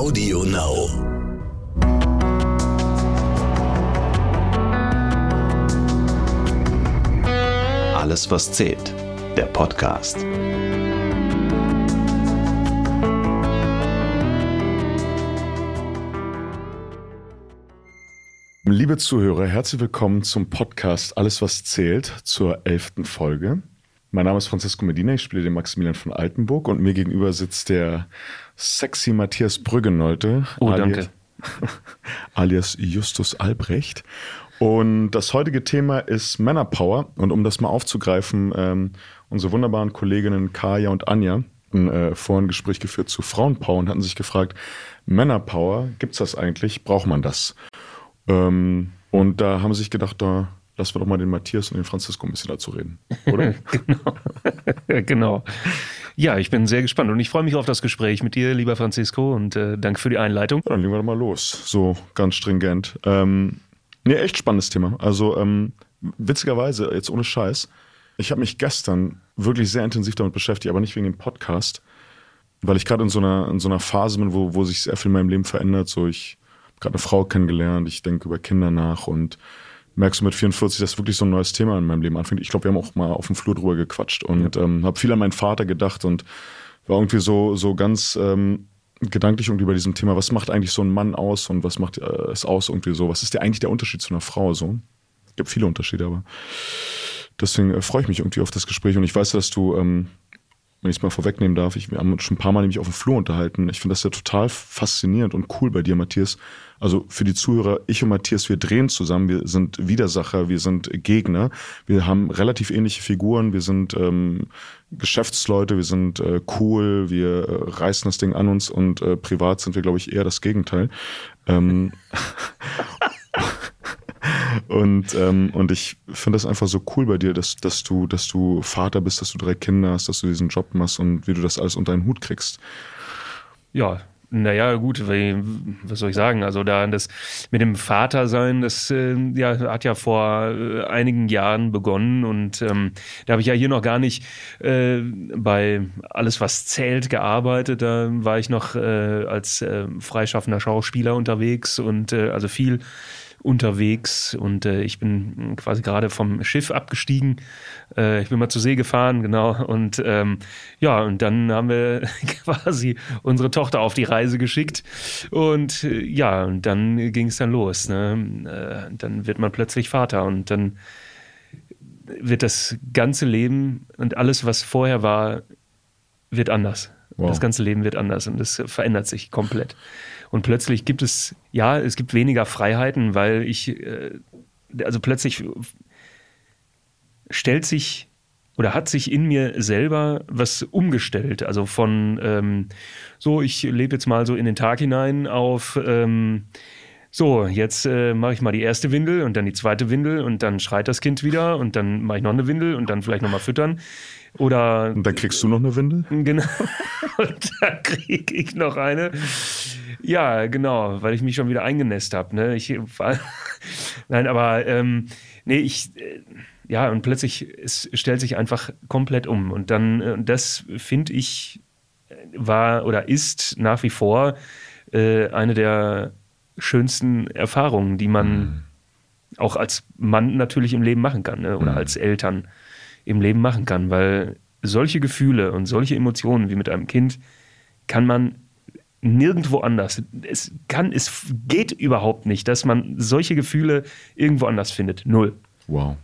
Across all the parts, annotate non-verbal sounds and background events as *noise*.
Audio Now. Alles, was zählt. Der Podcast. Liebe Zuhörer, herzlich willkommen zum Podcast Alles, was zählt zur elften Folge. Mein Name ist Francisco Medina, ich spiele den Maximilian von Altenburg und mir gegenüber sitzt der sexy Matthias Brüggenolte. Oh, alias, danke. *laughs* alias Justus Albrecht. Und das heutige Thema ist Männerpower. Und um das mal aufzugreifen, ähm, unsere wunderbaren Kolleginnen Kaya und Anja hatten äh, vorhin ein Gespräch geführt zu Frauenpower und hatten sich gefragt, Männerpower, gibt's das eigentlich? Braucht man das? Ähm, und da haben sie sich gedacht, da lassen wir doch mal den Matthias und den Francisco ein bisschen dazu reden, oder? *laughs* genau. *laughs* genau. Ja, ich bin sehr gespannt und ich freue mich auf das Gespräch mit dir, lieber Francisco, und äh, danke für die Einleitung. Ja, dann legen wir doch mal los. So ganz stringent. Ähm, nee, echt spannendes Thema. Also ähm, witzigerweise, jetzt ohne Scheiß, ich habe mich gestern wirklich sehr intensiv damit beschäftigt, aber nicht wegen dem Podcast, weil ich gerade in so einer in so einer Phase bin, wo, wo sich sehr viel in meinem Leben verändert. So, ich habe gerade eine Frau kennengelernt, ich denke über Kinder nach und merkst du mit 44, dass wirklich so ein neues Thema in meinem Leben anfängt. Ich glaube, wir haben auch mal auf dem Flur drüber gequatscht und ja. ähm, habe viel an meinen Vater gedacht und war irgendwie so, so ganz ähm, gedanklich irgendwie bei diesem Thema, was macht eigentlich so ein Mann aus und was macht äh, es aus irgendwie so? Was ist der eigentlich der Unterschied zu einer Frau so? Es gibt viele Unterschiede, aber deswegen äh, freue ich mich irgendwie auf das Gespräch und ich weiß, dass du, ähm, wenn ich es mal vorwegnehmen darf, ich, wir haben uns schon ein paar Mal nämlich auf dem Flur unterhalten. Ich finde das ja total faszinierend und cool bei dir, Matthias. Also für die Zuhörer, ich und Matthias, wir drehen zusammen, wir sind Widersacher, wir sind Gegner, wir haben relativ ähnliche Figuren, wir sind ähm, Geschäftsleute, wir sind äh, cool, wir äh, reißen das Ding an uns und äh, privat sind wir, glaube ich, eher das Gegenteil. Ähm, *laughs* und, ähm, und ich finde das einfach so cool bei dir, dass, dass, du, dass du Vater bist, dass du drei Kinder hast, dass du diesen Job machst und wie du das alles unter einen Hut kriegst. Ja, naja, gut, was soll ich sagen? Also da das mit dem Vatersein, das äh, ja, hat ja vor äh, einigen Jahren begonnen und ähm, da habe ich ja hier noch gar nicht äh, bei alles, was zählt, gearbeitet. Da war ich noch äh, als äh, freischaffender Schauspieler unterwegs und äh, also viel unterwegs und äh, ich bin quasi gerade vom Schiff abgestiegen. Äh, ich bin mal zur See gefahren, genau. Und ähm, ja, und dann haben wir *laughs* quasi unsere Tochter auf die Reise geschickt. Und äh, ja, und dann ging es dann los. Ne? Äh, dann wird man plötzlich Vater und dann wird das ganze Leben und alles, was vorher war, wird anders. Wow. Das ganze Leben wird anders und es verändert sich komplett. Und plötzlich gibt es, ja, es gibt weniger Freiheiten, weil ich, äh, also plötzlich stellt sich oder hat sich in mir selber was umgestellt. Also von ähm, so, ich lebe jetzt mal so in den Tag hinein auf ähm, so, jetzt äh, mache ich mal die erste Windel und dann die zweite Windel und dann schreit das Kind wieder und dann mache ich noch eine Windel und dann vielleicht nochmal füttern. Oder. Und dann kriegst du noch eine Windel? Genau. *laughs* Und dann kriege ich noch eine. Ja, genau, weil ich mich schon wieder eingenässt habe. Ne? Ich, *laughs* Nein, aber ähm, nee, ich. Äh, ja, und plötzlich es stellt sich einfach komplett um. Und dann, äh, das finde ich, war oder ist nach wie vor äh, eine der schönsten Erfahrungen, die man mhm. auch als Mann natürlich im Leben machen kann ne? oder mhm. als Eltern im Leben machen kann, weil solche Gefühle und solche Emotionen wie mit einem Kind kann man nirgendwo anders. Es kann, es geht überhaupt nicht, dass man solche Gefühle irgendwo anders findet. Null. Wow.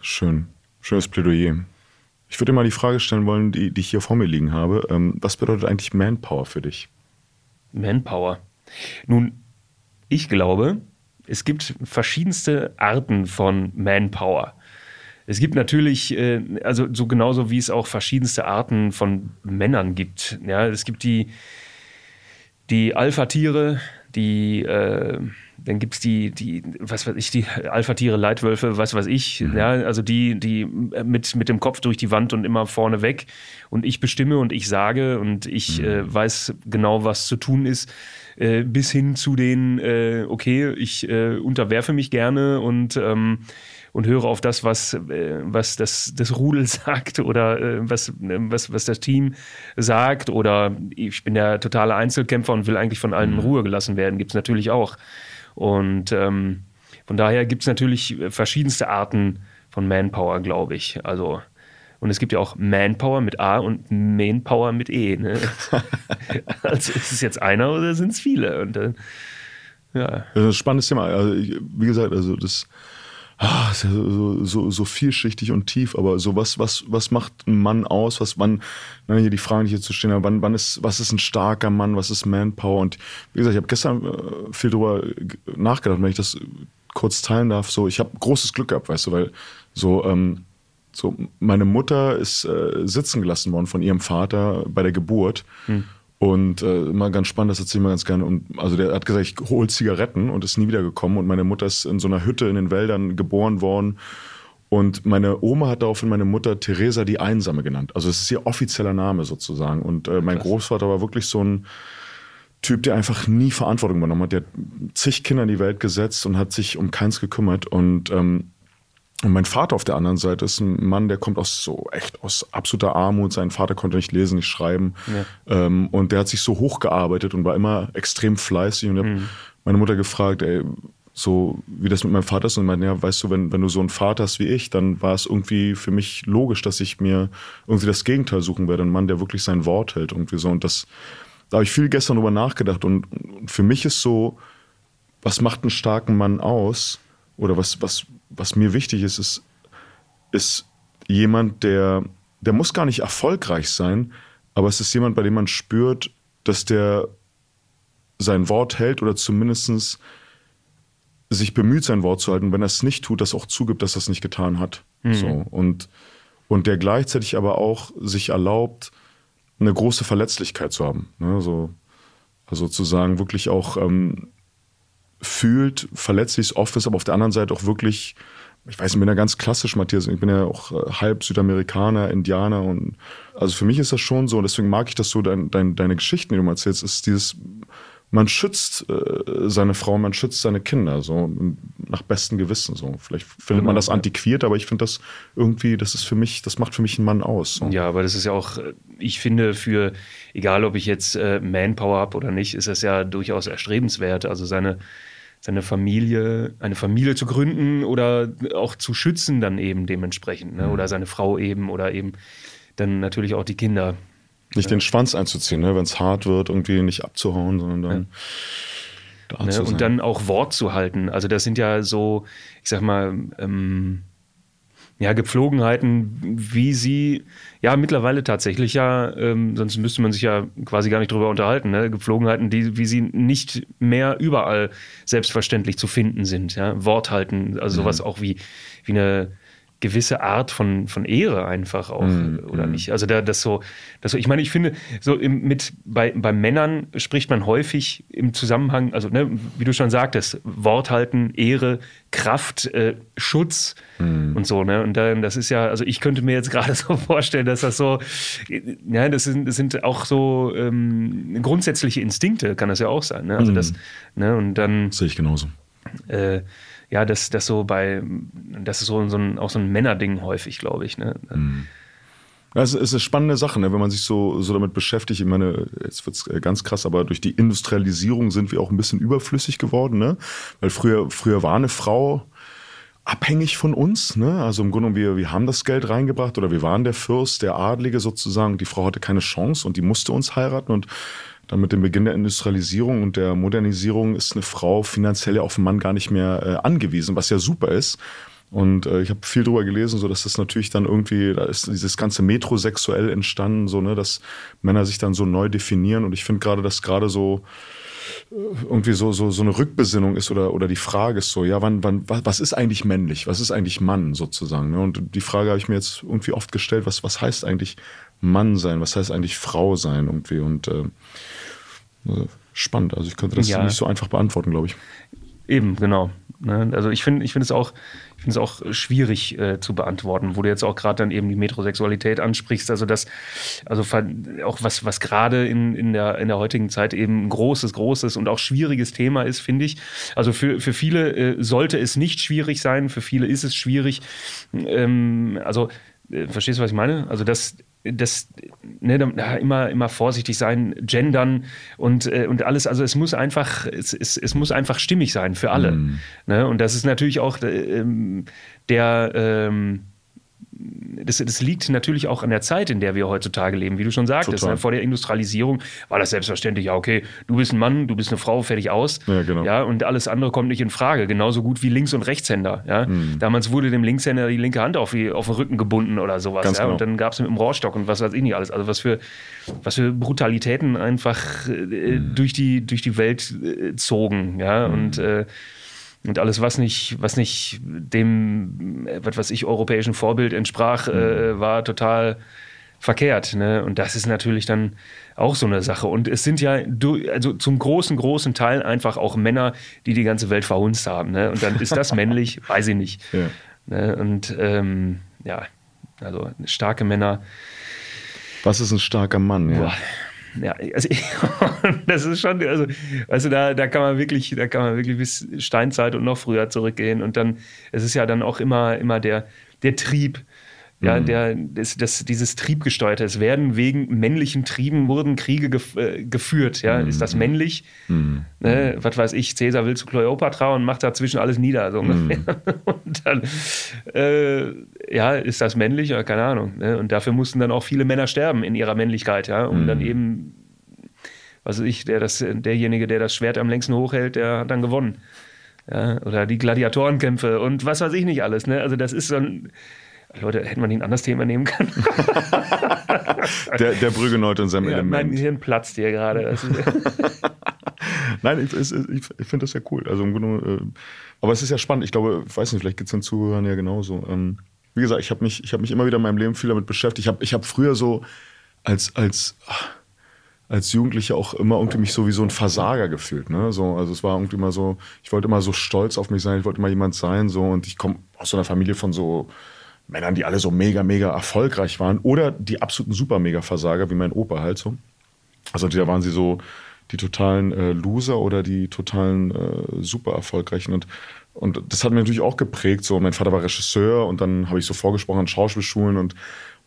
Schön. Schönes Plädoyer. Ich würde dir mal die Frage stellen wollen, die, die ich hier vor mir liegen habe. Ähm, was bedeutet eigentlich Manpower für dich? Manpower. Nun, ich glaube, es gibt verschiedenste Arten von Manpower. Es gibt natürlich, äh, also so genauso wie es auch verschiedenste Arten von Männern gibt. Ja, es gibt die, die Alpha-Tiere, die, äh, dann gibt es die, die, was weiß ich, die Alpha-Tiere, Leitwölfe, was weiß ich, mhm. ja, also die, die mit, mit dem Kopf durch die Wand und immer vorne weg und ich bestimme und ich sage und ich mhm. äh, weiß genau, was zu tun ist, äh, bis hin zu den, äh, okay, ich äh, unterwerfe mich gerne und ähm, und höre auf das, was, äh, was das, das Rudel *laughs* sagt oder äh, was, was, was das Team sagt oder ich bin der totale Einzelkämpfer und will eigentlich von allen in mhm. Ruhe gelassen werden, gibt es natürlich auch. Und ähm, von daher gibt es natürlich verschiedenste Arten von Manpower, glaube ich. Also und es gibt ja auch Manpower mit A und Manpower mit E. Ne? *laughs* also ist es jetzt einer oder sind es viele? Und dann, ja. Das ist ein spannendes Thema. Also, wie gesagt, also das ah, ja so, so, so, vielschichtig und tief, aber so was, was, was macht ein Mann aus? Was, wann, ne, hier die Fragen, die hier zu stehen haben, wann, wann ist, was ist ein starker Mann, was ist Manpower? Und wie gesagt, ich habe gestern äh, viel drüber nachgedacht, wenn ich das kurz teilen darf. So, ich habe großes Glück gehabt, weißt du, weil so, ähm, so meine Mutter ist äh, sitzen gelassen worden von ihrem Vater bei der Geburt. Hm. Und äh, immer ganz spannend, das erzähle ich mal ganz gerne. Und, also der hat gesagt, ich hole Zigaretten und ist nie wiedergekommen. Und meine Mutter ist in so einer Hütte in den Wäldern geboren worden. Und meine Oma hat daraufhin meine Mutter Theresa die Einsame genannt. Also es ist ihr offizieller Name sozusagen. Und äh, mein Krass. Großvater war wirklich so ein Typ, der einfach nie Verantwortung übernommen hat. Der hat zig Kinder in die Welt gesetzt und hat sich um keins gekümmert. Und ähm, und mein Vater auf der anderen Seite ist ein Mann, der kommt aus so echt aus absoluter Armut. Sein Vater konnte nicht lesen, nicht schreiben. Ja. Ähm, und der hat sich so hochgearbeitet und war immer extrem fleißig. Und ich mhm. habe meine Mutter gefragt, ey, so wie das mit meinem Vater ist. Und meinte, ja, weißt du, wenn, wenn du so einen Vater hast wie ich, dann war es irgendwie für mich logisch, dass ich mir irgendwie das Gegenteil suchen werde. Ein Mann, der wirklich sein Wort hält. Irgendwie so. Und das, da habe ich viel gestern drüber nachgedacht. Und, und für mich ist so, was macht einen starken Mann aus? Oder was, was, was mir wichtig ist, ist, ist jemand, der, der muss gar nicht erfolgreich sein, aber es ist jemand, bei dem man spürt, dass der sein Wort hält oder zumindest sich bemüht, sein Wort zu halten. Wenn er es nicht tut, das auch zugibt, dass er es nicht getan hat. Mhm. So. Und, und der gleichzeitig aber auch sich erlaubt, eine große Verletzlichkeit zu haben. Ne? So, also zu sagen, wirklich auch ähm, fühlt, verletzlich oft ist, aber auf der anderen Seite auch wirklich, ich weiß, ich bin ja ganz klassisch, Matthias, ich bin ja auch äh, halb Südamerikaner, Indianer und also für mich ist das schon so und deswegen mag ich das so, dein, dein, deine Geschichten, die du mal erzählst, ist dieses, man schützt äh, seine Frau, man schützt seine Kinder, so nach bestem Gewissen. So. Vielleicht findet man das antiquiert, aber ich finde das irgendwie, das ist für mich, das macht für mich einen Mann aus. So. Ja, aber das ist ja auch, äh, ich finde, für, egal ob ich jetzt äh, Manpower habe oder nicht, ist das ja durchaus erstrebenswert. Also seine seine Familie, eine Familie zu gründen oder auch zu schützen dann eben dementsprechend. Ne? Mhm. Oder seine Frau eben oder eben dann natürlich auch die Kinder. Nicht den Schwanz einzuziehen, ne? wenn es hart wird, irgendwie nicht abzuhauen, sondern dann. Ja. Ne? Und dann auch Wort zu halten. Also das sind ja so, ich sag mal, ähm, ja, Gepflogenheiten, wie sie ja mittlerweile tatsächlich ja, ähm, sonst müsste man sich ja quasi gar nicht drüber unterhalten, ne? Gepflogenheiten, die, wie sie nicht mehr überall selbstverständlich zu finden sind. Ja? Wort halten, also sowas mhm. auch wie, wie eine gewisse Art von, von Ehre einfach auch, mm, oder mm. nicht? Also da, das so, das so, ich meine, ich finde, so im, mit bei, bei Männern spricht man häufig im Zusammenhang, also ne, wie du schon sagtest, Wort halten, Ehre, Kraft, äh, Schutz mm. und so, ne? Und dann, das ist ja, also ich könnte mir jetzt *laughs* gerade so vorstellen, dass das so, ja, das sind, das sind auch so ähm, grundsätzliche Instinkte, kann das ja auch sein, ne? Also das, ne, und dann. Sehe ich genauso. Äh, ja, das, das so bei, das ist so, so ein, auch so ein Männerding häufig, glaube ich. Ne? Mhm. Das ist eine spannende Sache, ne? wenn man sich so, so damit beschäftigt. Ich meine, jetzt wird's äh, ganz krass, aber durch die Industrialisierung sind wir auch ein bisschen überflüssig geworden. Ne? Weil früher, früher war eine Frau abhängig von uns. Ne? Also im Grunde, wir, wir haben das Geld reingebracht oder wir waren der Fürst, der Adlige sozusagen. Die Frau hatte keine Chance und die musste uns heiraten. Und dann mit dem Beginn der Industrialisierung und der Modernisierung ist eine Frau finanziell ja auf den Mann gar nicht mehr äh, angewiesen, was ja super ist. Und äh, ich habe viel drüber gelesen, so dass das natürlich dann irgendwie, da ist dieses ganze Metrosexuell entstanden, so ne, dass Männer sich dann so neu definieren. Und ich finde gerade, dass gerade so äh, irgendwie so, so, so eine Rückbesinnung ist oder, oder die Frage ist so, ja, wann, wann, was ist eigentlich männlich? Was ist eigentlich Mann sozusagen? Ne? Und die Frage habe ich mir jetzt irgendwie oft gestellt, was, was heißt eigentlich Mann sein? Was heißt eigentlich Frau sein irgendwie? Und äh, spannend. Also ich könnte das ja. nicht so einfach beantworten, glaube ich. Eben, genau. Ne? Also ich finde ich finde es auch finde es auch schwierig äh, zu beantworten, wo du jetzt auch gerade dann eben die Metrosexualität ansprichst. Also das, also auch was, was gerade in, in, der, in der heutigen Zeit eben ein großes, großes und auch schwieriges Thema ist, finde ich. Also für, für viele äh, sollte es nicht schwierig sein, für viele ist es schwierig. Ähm, also äh, verstehst du, was ich meine? Also das das ne, immer, immer vorsichtig sein, gendern und, äh, und alles. Also es muss einfach, es, es, es muss einfach stimmig sein für alle. Mm. Ne? Und das ist natürlich auch äh, ähm, der ähm, das, das, liegt natürlich auch an der Zeit, in der wir heutzutage leben, wie du schon sagtest. Ne? Vor der Industrialisierung war das selbstverständlich, ja, okay, du bist ein Mann, du bist eine Frau, fertig aus. Ja, genau. ja, und alles andere kommt nicht in Frage. Genauso gut wie Links- und Rechtshänder. Ja? Mhm. Damals wurde dem Linkshänder die linke Hand auf, die, auf den Rücken gebunden oder sowas. Ganz ja? Genau. Und dann gab es mit dem Rohrstock und was weiß ich nicht alles. Also was für, was für Brutalitäten einfach äh, mhm. durch, die, durch die Welt äh, zogen. Ja, mhm. und äh, und alles, was nicht, was nicht dem, was weiß ich, europäischen Vorbild entsprach, äh, mhm. war total verkehrt. Ne? Und das ist natürlich dann auch so eine Sache. Und es sind ja also zum großen, großen Teil einfach auch Männer, die die ganze Welt verhunzt haben. Ne? Und dann ist das *laughs* männlich, weiß ich nicht. Ja. Ne? Und ähm, ja, also starke Männer. Was ist ein starker Mann? Ja. Ja, also *laughs* das ist schon, also, du, da, da kann man wirklich, da kann man wirklich bis Steinzeit und noch früher zurückgehen. Und dann, es ist ja dann auch immer, immer der, der Trieb, ja, mhm. der, das, das, dieses Triebgesteuerte. Es werden wegen männlichen Trieben wurden Kriege gef äh, geführt. Ja, mhm. ist das männlich? Mhm. Ne, was weiß ich, Cäsar will zu Kleopatra und macht dazwischen alles nieder, so ungefähr. Mhm. *laughs* Und dann, äh, ja, ist das männlich? Ja, keine Ahnung. Ne? Und dafür mussten dann auch viele Männer sterben in ihrer Männlichkeit, ja, um dann mhm. eben, was weiß ich, der das, derjenige, der das Schwert am längsten hochhält, der hat dann gewonnen. Ja, oder die Gladiatorenkämpfe und was weiß ich nicht alles. Ne? Also das ist so ein Leute, hätte man ein anderes Thema nehmen können. *laughs* der, der Brüggeneut in seinem ja, Element. Mein Hirn platzt hier gerade. *laughs* Nein, ich, ich, ich finde das ja cool. Also im Grunde, äh, aber es ist ja spannend. Ich glaube, ich weiß nicht, vielleicht geht es den Zuhörern ja genauso. Ähm, wie gesagt, ich habe mich, hab mich immer wieder in meinem Leben viel damit beschäftigt. Ich habe ich hab früher so als, als, als Jugendlicher auch immer irgendwie mich so wie so ein Versager gefühlt. Ne? So, also es war irgendwie immer so, ich wollte immer so stolz auf mich sein, ich wollte immer jemand sein. So, und ich komme aus so einer Familie von so Männern, die alle so mega, mega erfolgreich waren oder die absoluten Super-Mega-Versager, wie mein Opa halt so. Also da waren sie so die totalen äh, Loser oder die totalen äh, super erfolgreichen und und das hat mir natürlich auch geprägt. So, mein Vater war Regisseur und dann habe ich so vorgesprochen an Schauspielschulen und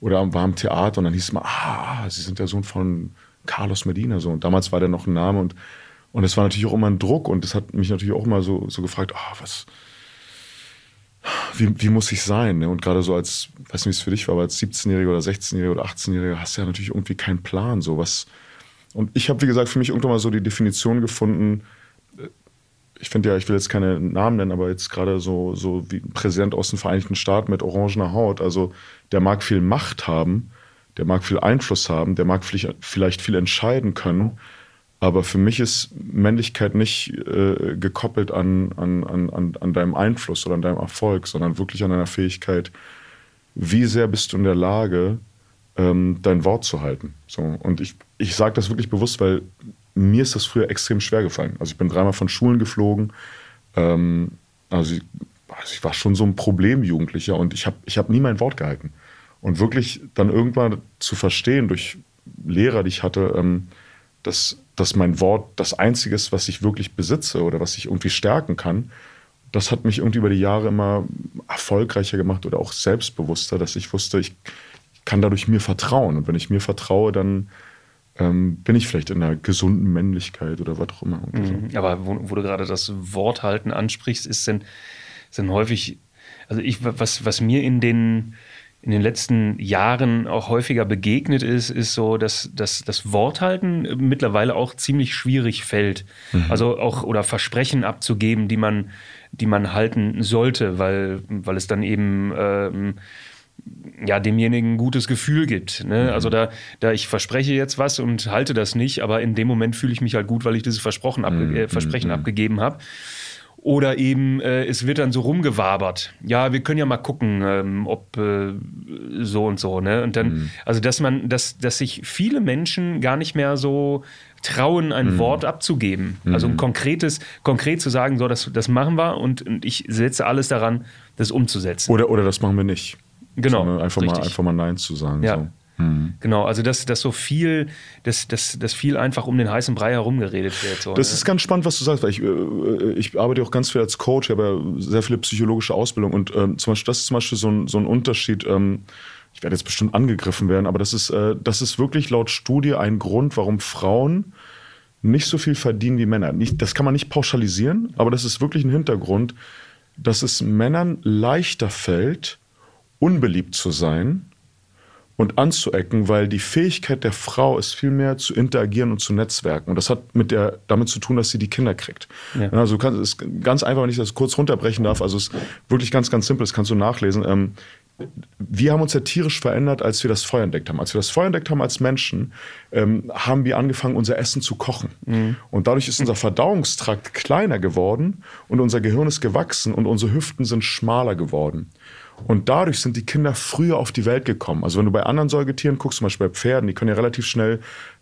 oder war im Theater und dann hieß es mal, ah, Sie sind der Sohn von Carlos Medina so. Und damals war der noch ein Name und und es war natürlich auch immer ein Druck und das hat mich natürlich auch immer so so gefragt, ah, was wie, wie muss ich sein? Ne? Und gerade so als, weiß nicht, wie es für dich war, aber als 17-Jähriger oder 16-Jähriger oder 18-Jähriger hast du ja natürlich irgendwie keinen Plan. So was. Und ich habe, wie gesagt, für mich irgendwann mal so die Definition gefunden. Äh, ich finde ja, ich will jetzt keine Namen nennen, aber jetzt gerade so, so wie ein Präsident aus den Vereinigten Staaten mit orangener Haut. Also der mag viel Macht haben, der mag viel Einfluss haben, der mag vielleicht viel entscheiden können. Aber für mich ist Männlichkeit nicht äh, gekoppelt an, an, an, an deinem Einfluss oder an deinem Erfolg, sondern wirklich an deiner Fähigkeit, wie sehr bist du in der Lage, ähm, dein Wort zu halten. So, und ich, ich sage das wirklich bewusst, weil mir ist das früher extrem schwer gefallen. Also ich bin dreimal von Schulen geflogen. Ähm, also, ich, also ich war schon so ein Problemjugendlicher und ich habe ich hab nie mein Wort gehalten. Und wirklich dann irgendwann zu verstehen durch Lehrer, die ich hatte, ähm, dass dass mein Wort das Einzige ist, was ich wirklich besitze oder was ich irgendwie stärken kann, das hat mich irgendwie über die Jahre immer erfolgreicher gemacht oder auch selbstbewusster, dass ich wusste, ich kann dadurch mir vertrauen. Und wenn ich mir vertraue, dann ähm, bin ich vielleicht in einer gesunden Männlichkeit oder was auch immer. Mhm. Aber wo, wo, du gerade das Worthalten ansprichst, ist denn, sind häufig, also ich, was, was mir in den in den letzten Jahren auch häufiger begegnet ist, ist so, dass, dass das Worthalten mittlerweile auch ziemlich schwierig fällt. Mhm. Also auch oder Versprechen abzugeben, die man, die man halten sollte, weil, weil es dann eben ähm, ja, demjenigen ein gutes Gefühl gibt. Ne? Mhm. Also da, da ich verspreche jetzt was und halte das nicht, aber in dem Moment fühle ich mich halt gut, weil ich dieses Versprochen abge mhm. äh, Versprechen mhm. abgegeben habe. Oder eben, äh, es wird dann so rumgewabert. Ja, wir können ja mal gucken, ähm, ob äh, so und so, ne? Und dann, mhm. also dass man, dass, dass sich viele Menschen gar nicht mehr so trauen, ein mhm. Wort abzugeben. Mhm. Also ein konkretes, konkret zu sagen, so, das, das machen wir und, und ich setze alles daran, das umzusetzen. Oder, oder das machen wir nicht. Genau. Einfach mal, einfach mal Nein zu sagen. Ja. So. Mhm. Genau, also dass, dass so viel, dass, dass, dass viel einfach um den heißen Brei herumgeredet wird. So, das ne? ist ganz spannend, was du sagst, weil ich, äh, ich arbeite auch ganz viel als Coach, ich habe ja sehr viele psychologische Ausbildung und ähm, zum Beispiel, das ist zum Beispiel so ein, so ein Unterschied. Ähm, ich werde jetzt bestimmt angegriffen werden, aber das ist, äh, das ist wirklich laut Studie ein Grund, warum Frauen nicht so viel verdienen wie Männer. Nicht, das kann man nicht pauschalisieren, aber das ist wirklich ein Hintergrund, dass es Männern leichter fällt, unbeliebt zu sein und anzuecken, weil die Fähigkeit der Frau ist vielmehr zu interagieren und zu netzwerken. Und das hat mit der, damit zu tun, dass sie die Kinder kriegt. Ja. Also du kannst, es ist ganz einfach, wenn ich das kurz runterbrechen darf, also es ist wirklich ganz, ganz simpel, das kannst du nachlesen. Ähm, wir haben uns ja tierisch verändert, als wir das Feuer entdeckt haben. Als wir das Feuer entdeckt haben als Menschen, ähm, haben wir angefangen, unser Essen zu kochen. Mhm. Und dadurch ist unser Verdauungstrakt kleiner geworden und unser Gehirn ist gewachsen und unsere Hüften sind schmaler geworden. Und dadurch sind die Kinder früher auf die Welt gekommen. Also wenn du bei anderen Säugetieren guckst, zum Beispiel bei Pferden, die können ja relativ schnell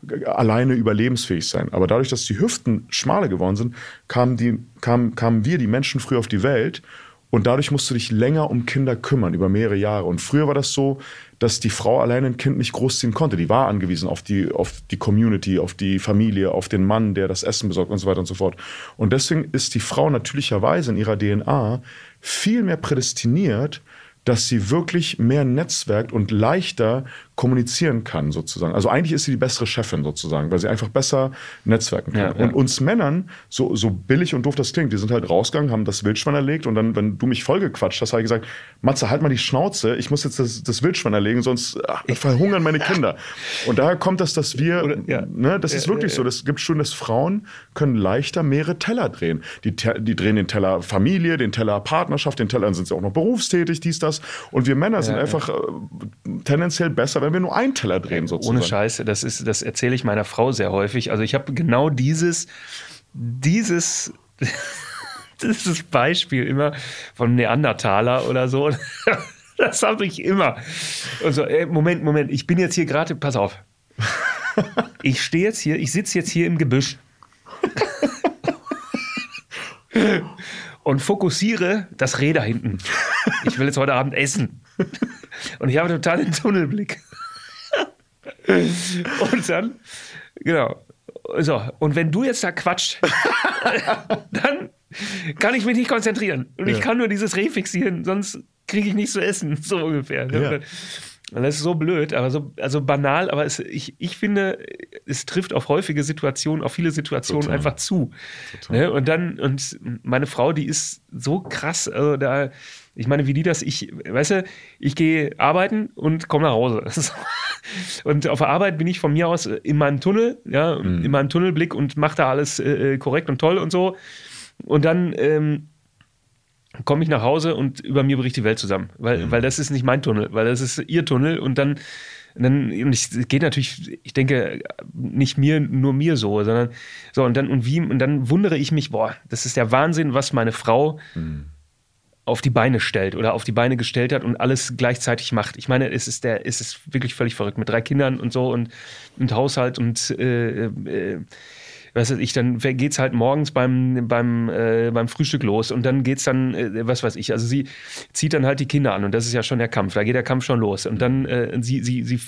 äh, alleine überlebensfähig sein. Aber dadurch, dass die Hüften schmaler geworden sind, kamen, die, kamen, kamen wir, die Menschen, früher auf die Welt. Und dadurch musst du dich länger um Kinder kümmern, über mehrere Jahre. Und früher war das so, dass die Frau alleine ein Kind nicht großziehen konnte. Die war angewiesen auf die, auf die Community, auf die Familie, auf den Mann, der das Essen besorgt und so weiter und so fort. Und deswegen ist die Frau natürlicherweise in ihrer DNA viel mehr prädestiniert, dass sie wirklich mehr netzwerkt und leichter kommunizieren kann, sozusagen. Also eigentlich ist sie die bessere Chefin, sozusagen, weil sie einfach besser netzwerken kann. Ja, ja. Und uns Männern, so, so billig und doof das klingt, wir sind halt rausgegangen, haben das Wildschwein erlegt und dann, wenn du mich vollgequatscht hast, habe ich gesagt, Matze, halt mal die Schnauze, ich muss jetzt das, das Wildschwein erlegen, sonst ach, verhungern meine *laughs* Kinder. Und daher kommt das, dass wir, Oder, ja. ne, das ist wirklich so, das gibt schon, dass Frauen können leichter mehrere Teller drehen. Die, die drehen den Teller Familie, den Teller Partnerschaft, den Teller, dann sind sie auch noch berufstätig, dies, das. Und wir Männer sind einfach äh, tendenziell besser, wenn wir nur einen Teller drehen, sozusagen. Ohne Scheiße, das, ist, das erzähle ich meiner Frau sehr häufig. Also ich habe genau dieses, dieses, *laughs* dieses Beispiel immer von Neandertaler oder so. *laughs* Das habe ich immer. Und so, ey, Moment, Moment, ich bin jetzt hier gerade, pass auf. Ich stehe jetzt hier, ich sitze jetzt hier im Gebüsch. *laughs* und fokussiere das Reh da hinten. Ich will jetzt heute Abend essen. Und ich habe total den Tunnelblick. Und dann, genau. So, und wenn du jetzt da quatscht, *laughs* dann kann ich mich nicht konzentrieren. Und ja. ich kann nur dieses Reh fixieren, sonst kriege ich nichts zu essen, *laughs* so ungefähr. Ja. Das ist so blöd, aber so also banal, aber es, ich, ich finde, es trifft auf häufige Situationen, auf viele Situationen Total. einfach zu. Ne? Und dann, und meine Frau, die ist so krass, also da, ich meine, wie die das, ich, weißt du, ich gehe arbeiten und komme nach Hause. *laughs* und auf der Arbeit bin ich von mir aus in meinem Tunnel, ja, mhm. in meinem Tunnelblick und mache da alles äh, äh, korrekt und toll und so. Und dann ähm, komme ich nach Hause und über mir bricht die Welt zusammen. Weil, mhm. weil das ist nicht mein Tunnel, weil das ist ihr Tunnel und dann. Und dann, und ich geht natürlich, ich denke, nicht mir, nur mir so, sondern so, und dann, und wie, und dann wundere ich mich, boah, das ist der Wahnsinn, was meine Frau mhm auf die Beine stellt oder auf die Beine gestellt hat und alles gleichzeitig macht. Ich meine, es ist der, es ist wirklich völlig verrückt. Mit drei Kindern und so und, und Haushalt und äh, äh, was weiß ich, dann geht's halt morgens beim, beim, äh, beim Frühstück los und dann geht's dann, äh, was weiß ich, also sie zieht dann halt die Kinder an und das ist ja schon der Kampf, da geht der Kampf schon los und dann äh, sie, sie, sie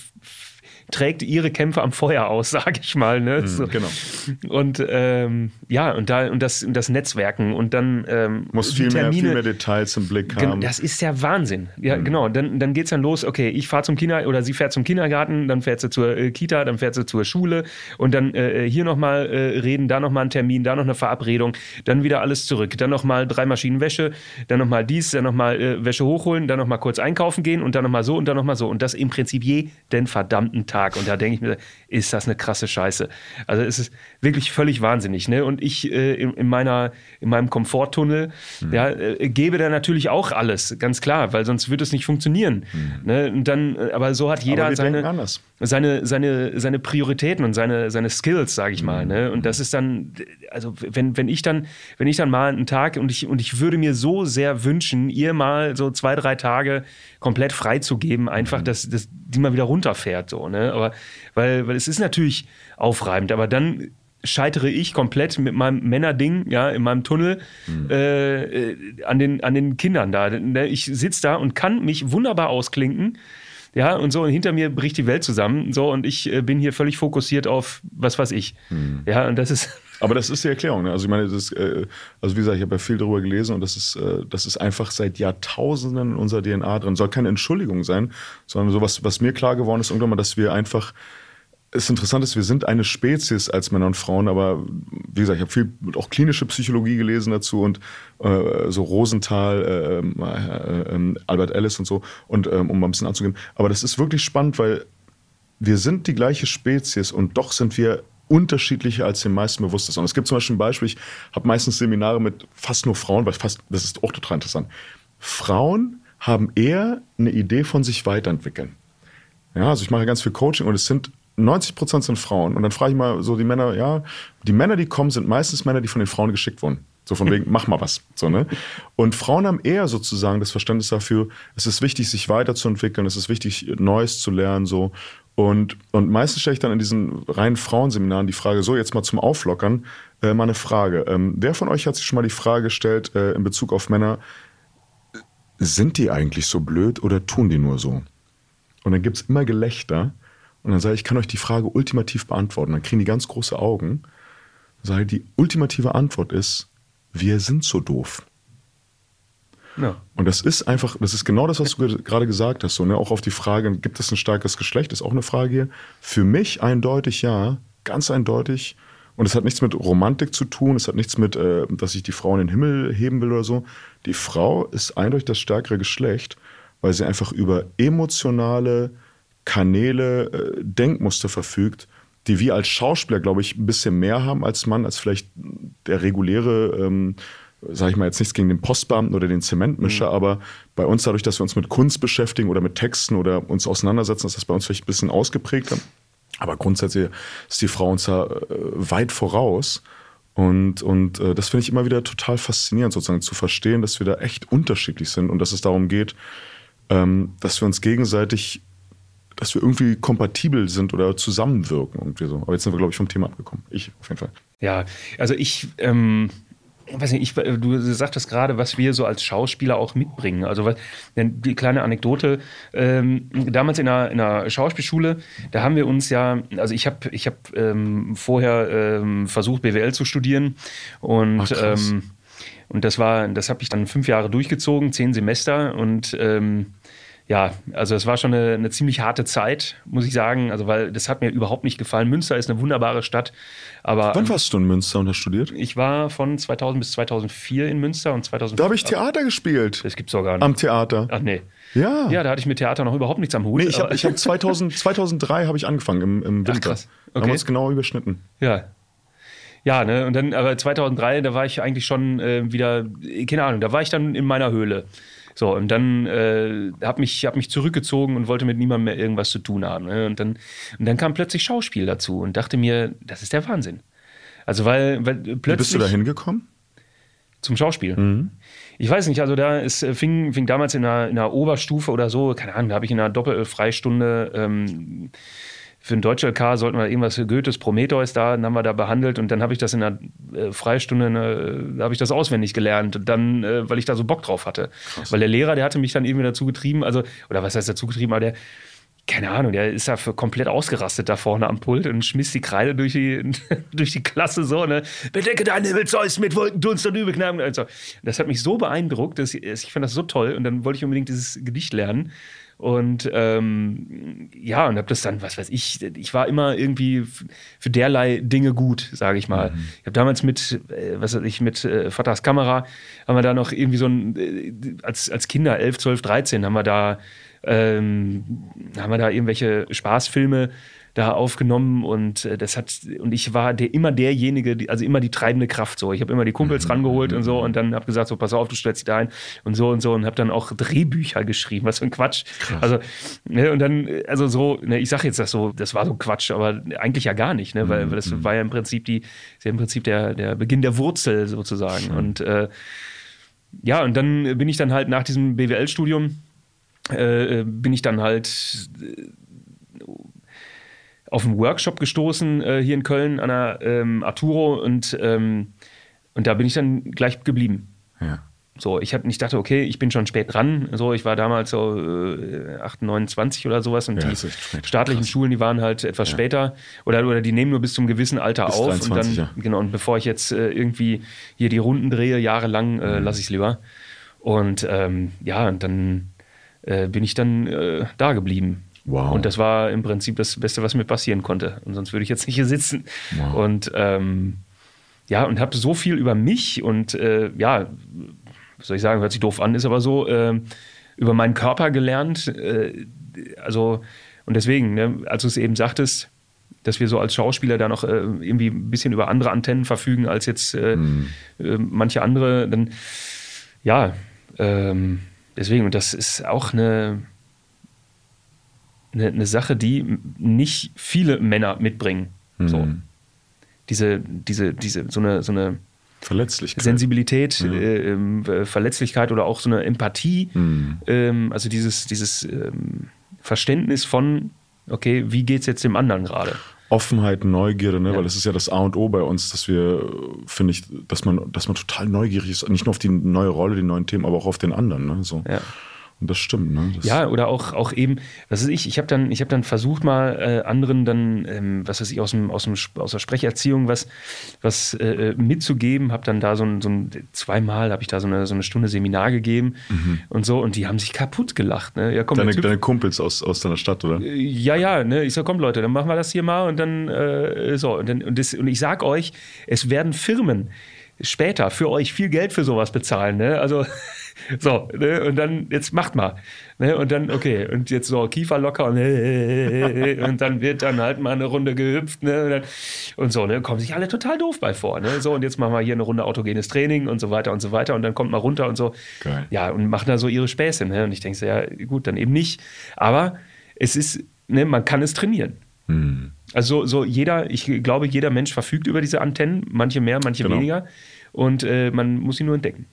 trägt ihre Kämpfe am Feuer aus, *laughs* sage ich mal. Ne? Mhm, so. Genau. Und ähm, ja, und da und das, und das Netzwerken und dann ähm, muss viel mehr, viel mehr Details im Blick haben. Das ist ja Wahnsinn. Ja, mhm. genau. Dann, dann geht es dann los, okay, ich fahre zum Kinder oder sie fährt zum Kindergarten, dann fährt sie zur äh, Kita, dann fährt sie zur Schule und dann äh, äh hier nochmal äh, reden, da nochmal ein Termin, da noch eine Verabredung, dann wieder alles zurück, dann nochmal drei Maschinen Wäsche, dann nochmal dies, dann nochmal äh, Wäsche hochholen, dann nochmal kurz einkaufen gehen und dann nochmal so und dann nochmal so. Und das im Prinzip jeden verdammten Tag. Tag. Und da denke ich mir, ist das eine krasse Scheiße. Also es ist wirklich völlig wahnsinnig. Ne? Und ich äh, in, in, meiner, in meinem Komforttunnel mhm. ja, äh, gebe da natürlich auch alles, ganz klar, weil sonst würde es nicht funktionieren. Mhm. Ne? Und dann, äh, aber so hat jeder seine, seine, seine, seine Prioritäten und seine, seine Skills, sage ich mal. Mhm. Ne? Und das ist dann, also wenn, wenn ich dann, wenn ich dann mal einen Tag und ich, und ich würde mir so sehr wünschen, ihr mal so zwei, drei Tage komplett freizugeben, einfach, mhm. dass, dass die mal wieder runterfährt. So, ne? Aber weil, weil es ist natürlich aufreibend, aber dann scheitere ich komplett mit meinem Männerding, ja, in meinem Tunnel mhm. äh, an, den, an den Kindern da. Ne? Ich sitze da und kann mich wunderbar ausklinken. Ja, und so, und hinter mir bricht die Welt zusammen. So, und ich äh, bin hier völlig fokussiert auf was weiß ich. Mhm. Ja, und das ist. *laughs* Aber das ist die Erklärung. Ne? Also ich meine, das, äh, also wie gesagt, ich habe ja viel darüber gelesen und das ist, äh, das ist einfach seit Jahrtausenden in unserer DNA drin. Soll keine Entschuldigung sein, sondern so was, was mir klar geworden ist, irgendwann mal, dass wir einfach es interessant ist, wir sind eine Spezies als Männer und Frauen, aber wie gesagt, ich habe viel auch klinische Psychologie gelesen dazu und äh, so Rosenthal, äh, äh, ähm, Albert Ellis und so, und ähm, um mal ein bisschen anzugehen. Aber das ist wirklich spannend, weil wir sind die gleiche Spezies und doch sind wir unterschiedlicher, als den meisten bewusst ist. Und es gibt zum Beispiel ein Beispiel, ich habe meistens Seminare mit fast nur Frauen, weil fast, das ist auch total interessant. Frauen haben eher eine Idee von sich weiterentwickeln. Ja, also ich mache ganz viel Coaching und es sind 90 Prozent sind Frauen. Und dann frage ich mal so die Männer, ja, die Männer, die kommen, sind meistens Männer, die von den Frauen geschickt wurden. So von *laughs* wegen, mach mal was. So, ne? Und Frauen haben eher sozusagen das Verständnis dafür, es ist wichtig, sich weiterzuentwickeln, es ist wichtig, Neues zu lernen. So. Und, und meistens stelle ich dann in diesen reinen Frauenseminaren die Frage, so jetzt mal zum Auflockern, äh, mal eine Frage. Ähm, wer von euch hat sich schon mal die Frage gestellt äh, in Bezug auf Männer, sind die eigentlich so blöd oder tun die nur so? Und dann gibt es immer Gelächter. Und dann sage ich, ich kann euch die Frage ultimativ beantworten. Dann kriegen die ganz große Augen. Dann sage ich, die ultimative Antwort ist, wir sind so doof. Ja. Und das ist einfach, das ist genau das, was du gerade gesagt hast. So, ne? Auch auf die Frage, gibt es ein starkes Geschlecht, ist auch eine Frage hier. Für mich eindeutig ja, ganz eindeutig. Und es hat nichts mit Romantik zu tun, es hat nichts mit, äh, dass ich die Frau in den Himmel heben will oder so. Die Frau ist eindeutig das stärkere Geschlecht, weil sie einfach über emotionale, Kanäle, äh, Denkmuster verfügt, die wir als Schauspieler, glaube ich, ein bisschen mehr haben als Mann, als vielleicht der reguläre, ähm, sage ich mal jetzt nichts gegen den Postbeamten oder den Zementmischer, mhm. aber bei uns dadurch, dass wir uns mit Kunst beschäftigen oder mit Texten oder uns auseinandersetzen, ist das bei uns vielleicht ein bisschen ausgeprägter. Aber grundsätzlich ist die Frau uns da äh, weit voraus. Und, und äh, das finde ich immer wieder total faszinierend, sozusagen zu verstehen, dass wir da echt unterschiedlich sind und dass es darum geht, ähm, dass wir uns gegenseitig dass wir irgendwie kompatibel sind oder zusammenwirken irgendwie so. Aber jetzt sind wir, glaube ich, vom Thema abgekommen. Ich auf jeden Fall. Ja, also ich, ähm, weiß nicht, ich, du sagtest gerade, was wir so als Schauspieler auch mitbringen. Also was, die kleine Anekdote, ähm, damals in einer, in einer Schauspielschule, da haben wir uns ja, also ich habe ich hab, ähm, vorher ähm, versucht, BWL zu studieren und Ach, ähm, und das war, das habe ich dann fünf Jahre durchgezogen, zehn Semester und ähm, ja, also es war schon eine, eine, ziemlich harte Zeit, muss ich sagen. Also, weil das hat mir überhaupt nicht gefallen. Münster ist eine wunderbare Stadt. Aber, Wann warst du in Münster und hast studiert? Ich war von 2000 bis 2004 in Münster und 2004. Da habe ich Theater gespielt. Das gibt's doch gar nicht. Am Theater. Ach nee. Ja. Ja, da hatte ich mit Theater noch überhaupt nichts am Hut. Nee, ich habe hab 2000, 2003 habe ich angefangen im, im Winter. Ach, krass. Okay. Da haben wir uns genau überschnitten. Ja, ja, ne, und dann, aber 2003, da war ich eigentlich schon äh, wieder, keine Ahnung, da war ich dann in meiner Höhle. So, und dann äh, habe mich, hab mich zurückgezogen und wollte mit niemandem mehr irgendwas zu tun haben. Ne? Und, dann, und dann kam plötzlich Schauspiel dazu und dachte mir, das ist der Wahnsinn. Also, weil, weil plötzlich. Wie bist du da hingekommen? Zum Schauspiel. Mhm. Ich weiß nicht, also da es fing, fing damals in einer, in einer Oberstufe oder so, keine Ahnung, da habe ich in einer Doppelfreistunde ähm, für ein deutsche LK sollten wir irgendwas für Goethes Prometheus da, dann haben wir da behandelt und dann habe ich das in einer äh, Freistunde, äh, habe ich das auswendig gelernt und dann, äh, weil ich da so Bock drauf hatte. Krass. Weil der Lehrer, der hatte mich dann irgendwie dazu getrieben, also, oder was heißt dazu getrieben, aber der, keine Ahnung, der ist da für komplett ausgerastet da vorne am Pult und schmiss die Kreide durch die, *laughs* durch die Klasse so, ne? Bedecke deine Himmelszeus mit Wolkendunst und Übelknaben. Und so. Das hat mich so beeindruckt, dass ich, ich fand das so toll und dann wollte ich unbedingt dieses Gedicht lernen. Und ähm, ja, und habe das dann, was weiß ich, ich war immer irgendwie für derlei Dinge gut, sage ich mal. Mhm. Ich habe damals mit, äh, was weiß ich, mit äh, Vaters Kamera, haben wir da noch irgendwie so ein, äh, als, als Kinder, 11, 12, 13, haben wir da, ähm, haben wir da irgendwelche Spaßfilme da aufgenommen und äh, das hat und ich war der, immer derjenige, die, also immer die treibende Kraft so. Ich habe immer die Kumpels mhm. rangeholt und so und dann habe gesagt so pass auf, du stellst dich da ein und so und so und habe dann auch Drehbücher geschrieben, was für ein Quatsch. Krass. Also ne, und dann also so, ne, ich sage jetzt das so, das war so Quatsch, aber eigentlich ja gar nicht, ne, weil, mhm. weil das war ja im Prinzip die, ja im Prinzip der der Beginn der Wurzel sozusagen mhm. und äh, ja und dann bin ich dann halt nach diesem BWL-Studium äh, bin ich dann halt auf einen Workshop gestoßen äh, hier in Köln an der ähm, Arturo und, ähm, und da bin ich dann gleich geblieben. Ja. So, ich, hab, ich dachte, okay, ich bin schon spät dran. So, ich war damals so äh, 8, 29 oder sowas und ja, die staatlichen Krass. Schulen, die waren halt etwas ja. später oder, oder die nehmen nur bis zum gewissen Alter bis auf 23, und dann, genau, und bevor ich jetzt äh, irgendwie hier die Runden drehe, jahrelang, äh, mhm. lasse ich es lieber. Und ähm, ja, und dann äh, bin ich dann äh, da geblieben. Wow. Und das war im Prinzip das Beste, was mir passieren konnte. Und sonst würde ich jetzt nicht hier sitzen. Wow. Und ähm, ja, und habe so viel über mich und äh, ja, was soll ich sagen, hört sich doof an, ist aber so, äh, über meinen Körper gelernt. Äh, also, und deswegen, ne, als du es eben sagtest, dass wir so als Schauspieler da noch äh, irgendwie ein bisschen über andere Antennen verfügen als jetzt mhm. manche andere, dann ja, ähm, deswegen, und das ist auch eine eine, eine Sache, die nicht viele Männer mitbringen. Mhm. So. Diese, diese, diese, so eine, so eine Verletzlichkeit. Sensibilität, ja. äh, äh, Verletzlichkeit oder auch so eine Empathie. Mhm. Ähm, also dieses, dieses ähm, Verständnis von, okay, wie geht es jetzt dem anderen gerade? Offenheit, Neugierde, ne? Ja. weil das ist ja das A und O bei uns, dass wir, finde ich, dass man, dass man total neugierig ist, nicht nur auf die neue Rolle, die neuen Themen, aber auch auf den anderen. Ne? So. Ja. Und das stimmt, ne? Das ja, oder auch, auch eben, was weiß ich, ich habe dann, hab dann versucht, mal äh, anderen dann, ähm, was weiß ich, aus, dem, aus, dem, aus der Sprecherziehung was, was äh, mitzugeben, habe dann da so ein, so ein zweimal habe ich da so eine, so eine Stunde Seminar gegeben mhm. und so und die haben sich kaputt gelacht. Ne? Ja, komm, deine, deine Kumpels aus, aus deiner Stadt, oder? Äh, ja, ja, ne? ich so, komm Leute, dann machen wir das hier mal und dann äh, so. Und, dann, und, das, und ich sag euch, es werden Firmen später für euch viel Geld für sowas bezahlen. Ne? Also *laughs* so, ne? und dann, jetzt macht mal. Ne? Und dann, okay, und jetzt so Kiefer locker und, *laughs* und dann wird dann halt mal eine Runde gehüpft. Ne? Und, dann, und so, ne? kommen sich alle total doof bei vor. Ne? So, und jetzt machen wir hier eine Runde autogenes Training und so weiter und so weiter. Und dann kommt man runter und so. Geil. Ja, und machen da so ihre Späße. Ne? Und ich denke so, ja, gut, dann eben nicht. Aber es ist, ne, man kann es trainieren. Hm. Also so jeder, ich glaube, jeder Mensch verfügt über diese Antennen, manche mehr, manche genau. weniger. Und äh, man muss sie nur entdecken.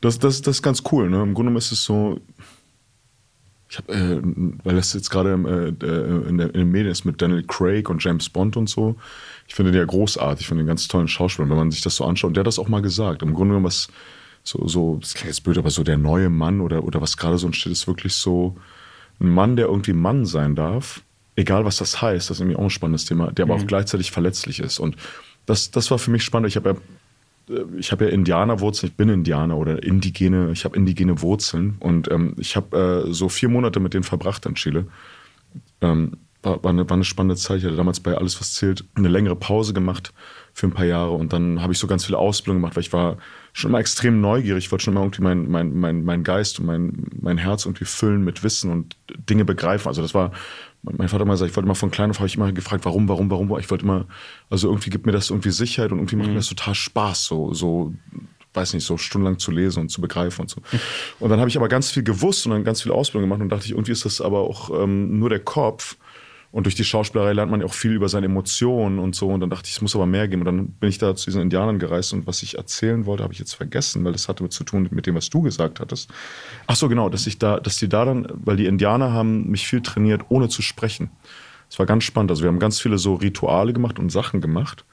Das, das, das ist ganz cool. Ne? Im Grunde ist es so, ich habe, äh, weil das jetzt gerade äh, äh, in, in, den Medien ist mit Daniel Craig und James Bond und so. Ich finde den ja großartig, ich finde den ganz tollen Schauspieler. Wenn man sich das so anschaut, und der hat das auch mal gesagt. Im Grunde genommen, was so, so, das klingt jetzt blöd, aber so der neue Mann oder, oder was gerade so entsteht, ist wirklich so ein Mann, der irgendwie Mann sein darf egal was das heißt, das ist irgendwie auch ein spannendes Thema, der aber mhm. auch gleichzeitig verletzlich ist. Und das, das war für mich spannend. Ich habe ja, ich habe ja Indianerwurzeln, ich bin Indianer oder indigene, ich habe indigene Wurzeln und ähm, ich habe äh, so vier Monate mit denen verbracht in Chile. Ähm, war, war, eine, war eine spannende Zeit. Ich hatte damals bei Alles, was zählt, eine längere Pause gemacht für ein paar Jahre und dann habe ich so ganz viele Ausbildungen gemacht, weil ich war schon immer extrem neugierig. Ich wollte schon immer irgendwie meinen mein, mein, mein Geist und mein, mein Herz irgendwie füllen mit Wissen und Dinge begreifen. Also das war mein Vater immer gesagt, ich wollte immer von klein auf, habe ich immer gefragt, warum, warum, warum. Ich wollte immer, also irgendwie gibt mir das irgendwie Sicherheit und irgendwie macht mhm. mir das total Spaß, so, so, weiß nicht, so stundenlang zu lesen und zu begreifen und so. Und dann habe ich aber ganz viel gewusst und dann ganz viel Ausbildung gemacht und dachte ich, irgendwie ist das aber auch ähm, nur der Kopf. Und durch die Schauspielerei lernt man ja auch viel über seine Emotionen und so. Und dann dachte ich, es muss aber mehr geben. Und dann bin ich da zu diesen Indianern gereist. Und was ich erzählen wollte, habe ich jetzt vergessen, weil das hatte zu tun mit dem, was du gesagt hattest. Ach so, genau, dass ich da, dass die da dann, weil die Indianer haben mich viel trainiert, ohne zu sprechen. Es war ganz spannend. Also wir haben ganz viele so Rituale gemacht und Sachen gemacht,